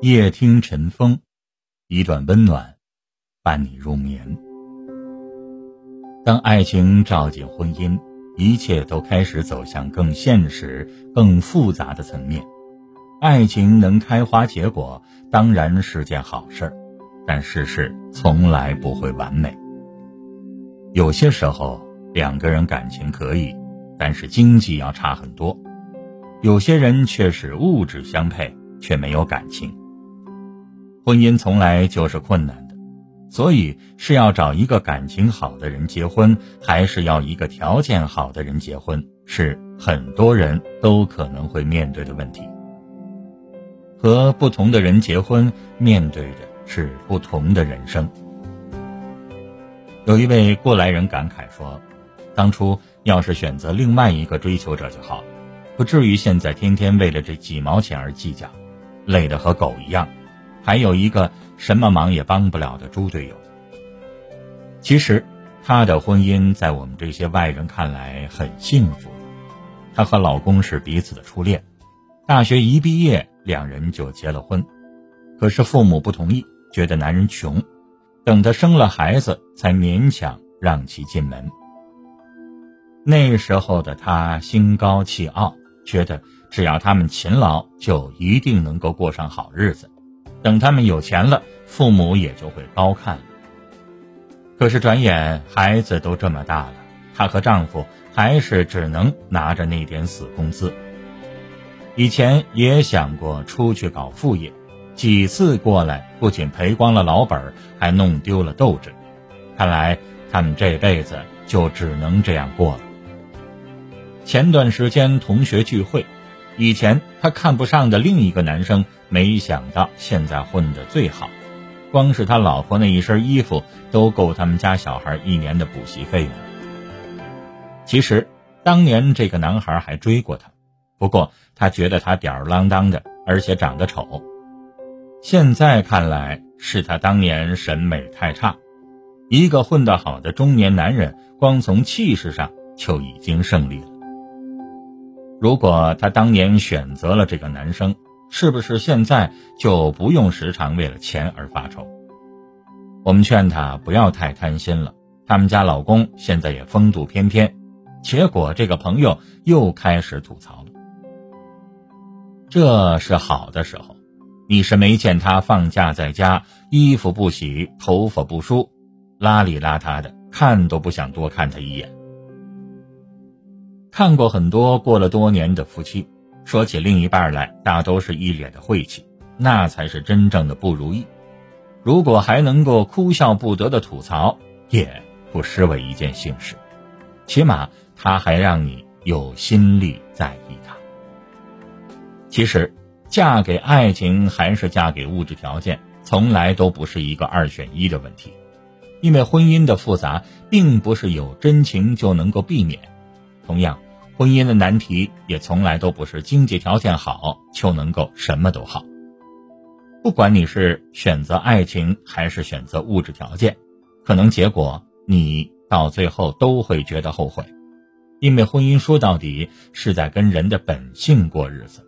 夜听晨风，一段温暖，伴你入眠。当爱情照进婚姻，一切都开始走向更现实、更复杂的层面。爱情能开花结果，当然是件好事儿，但世事从来不会完美。有些时候，两个人感情可以，但是经济要差很多；有些人却是物质相配，却没有感情。婚姻从来就是困难的，所以是要找一个感情好的人结婚，还是要一个条件好的人结婚，是很多人都可能会面对的问题。和不同的人结婚，面对的是不同的人生。有一位过来人感慨说：“当初要是选择另外一个追求者就好了，不至于现在天天为了这几毛钱而计较，累得和狗一样。”还有一个什么忙也帮不了的猪队友。其实，她的婚姻在我们这些外人看来很幸福。她和老公是彼此的初恋，大学一毕业，两人就结了婚。可是父母不同意，觉得男人穷，等她生了孩子，才勉强让其进门。那时候的她心高气傲，觉得只要他们勤劳，就一定能够过上好日子。等他们有钱了，父母也就会高看了。可是转眼孩子都这么大了，她和丈夫还是只能拿着那点死工资。以前也想过出去搞副业，几次过来不仅赔光了老本，还弄丢了斗志。看来他们这辈子就只能这样过了。前段时间同学聚会，以前他看不上的另一个男生。没想到现在混得最好，光是他老婆那一身衣服都够他们家小孩一年的补习费了。其实当年这个男孩还追过她，不过他觉得他吊儿郎当的，而且长得丑。现在看来是他当年审美太差。一个混得好的中年男人，光从气势上就已经胜利了。如果他当年选择了这个男生，是不是现在就不用时常为了钱而发愁？我们劝她不要太贪心了。他们家老公现在也风度翩翩，结果这个朋友又开始吐槽了。这是好的时候，你是没见他放假在家，衣服不洗，头发不梳，邋里邋遢的，看都不想多看他一眼。看过很多过了多年的夫妻。说起另一半来，大都是一脸的晦气，那才是真正的不如意。如果还能够哭笑不得的吐槽，也不失为一件幸事。起码他还让你有心力在意他。其实，嫁给爱情还是嫁给物质条件，从来都不是一个二选一的问题。因为婚姻的复杂，并不是有真情就能够避免。同样。婚姻的难题也从来都不是经济条件好就能够什么都好。不管你是选择爱情还是选择物质条件，可能结果你到最后都会觉得后悔，因为婚姻说到底是在跟人的本性过日子。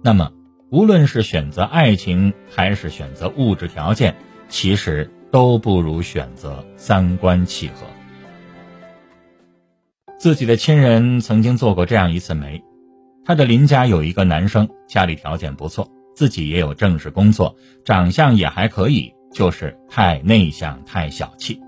那么，无论是选择爱情还是选择物质条件，其实都不如选择三观契合。自己的亲人曾经做过这样一次媒，他的邻家有一个男生，家里条件不错，自己也有正式工作，长相也还可以，就是太内向、太小气。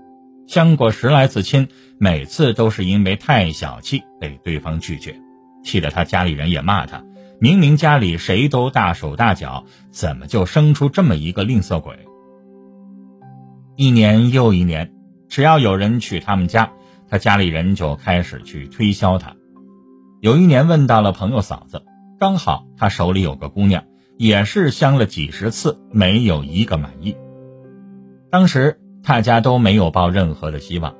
相过十来次亲，每次都是因为太小气被对方拒绝，气得他家里人也骂他：明明家里谁都大手大脚，怎么就生出这么一个吝啬鬼？一年又一年，只要有人去他们家。他家里人就开始去推销他。有一年问到了朋友嫂子，刚好他手里有个姑娘，也是相了几十次，没有一个满意。当时大家都没有抱任何的希望，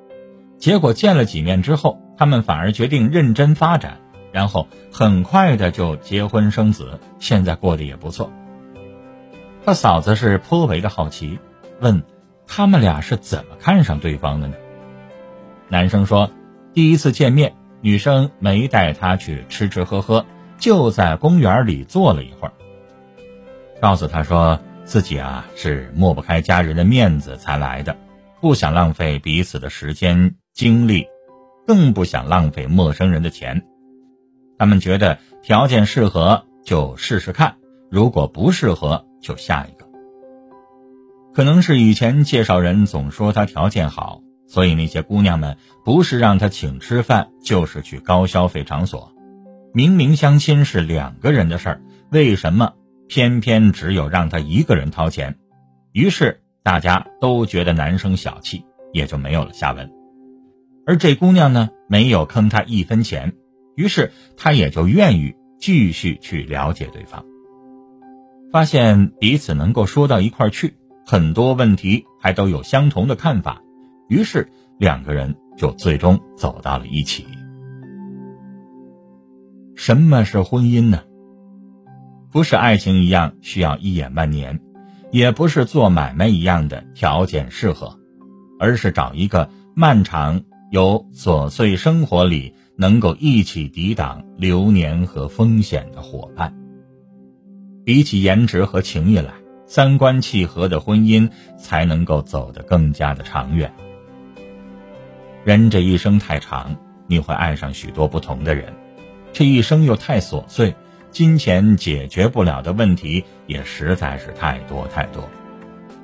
结果见了几面之后，他们反而决定认真发展，然后很快的就结婚生子，现在过得也不错。他嫂子是颇为的好奇，问他们俩是怎么看上对方的呢？男生说：“第一次见面，女生没带他去吃吃喝喝，就在公园里坐了一会儿。告诉他说自己啊是抹不开家人的面子才来的，不想浪费彼此的时间精力，更不想浪费陌生人的钱。他们觉得条件适合就试试看，如果不适合就下一个。可能是以前介绍人总说他条件好，所以那些姑娘们不是让他请吃饭，就是去高消费场所。明明相亲是两个人的事儿，为什么偏偏只有让他一个人掏钱？于是大家都觉得男生小气，也就没有了下文。而这姑娘呢，没有坑他一分钱。于是他也就愿意继续去了解对方，发现彼此能够说到一块去，很多问题还都有相同的看法，于是两个人就最终走到了一起。什么是婚姻呢？不是爱情一样需要一眼万年，也不是做买卖一样的条件适合，而是找一个漫长有琐碎生活里。能够一起抵挡流年和风险的伙伴。比起颜值和情谊来，三观契合的婚姻才能够走得更加的长远。人这一生太长，你会爱上许多不同的人，这一生又太琐碎，金钱解决不了的问题也实在是太多太多。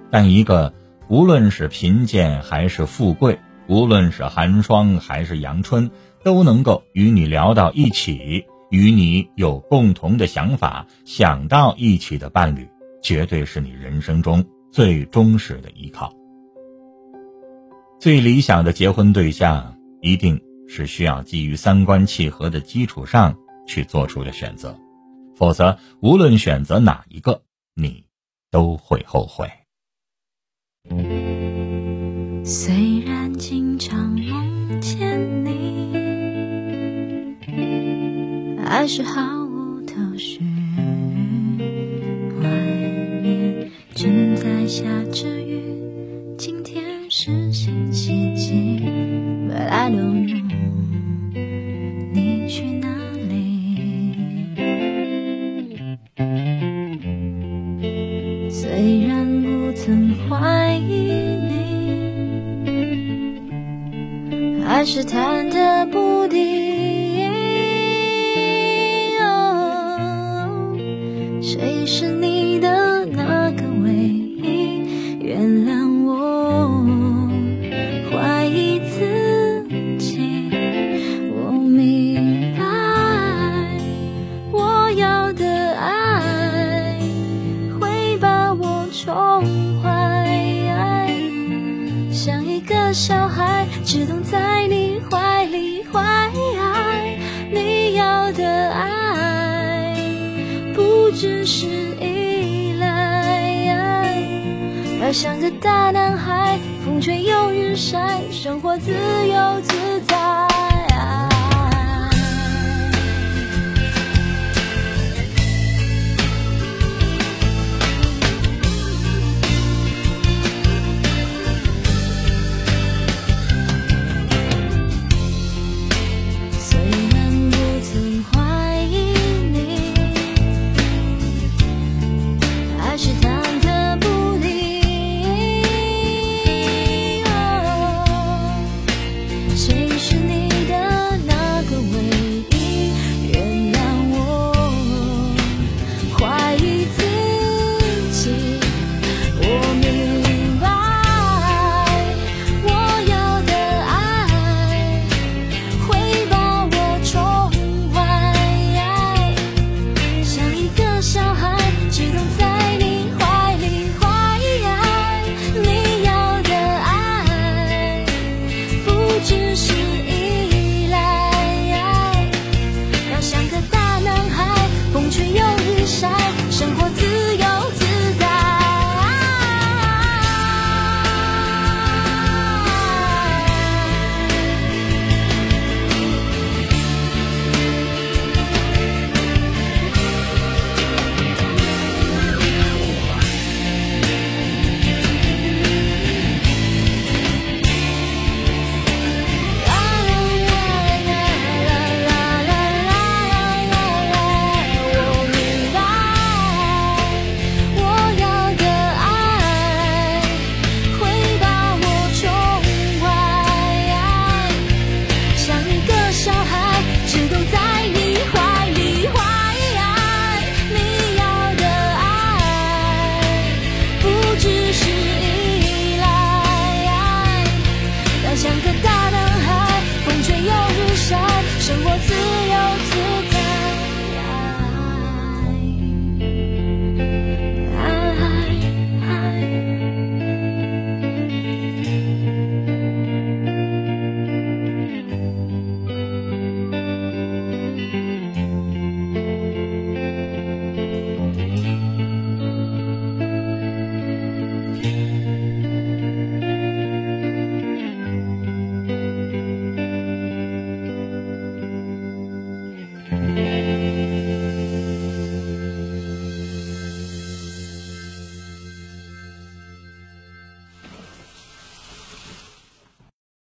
但一个无论是贫贱还是富贵，无论是寒霜还是阳春。都能够与你聊到一起，与你有共同的想法，想到一起的伴侣，绝对是你人生中最忠实的依靠。最理想的结婚对象，一定是需要基于三观契合的基础上去做出的选择，否则无论选择哪一个，你都会后悔。虽然经常梦见你。还是毫无头绪。外面正在下着雨，你，还是忐忑像个大男孩，风吹又日晒，生活自由自在。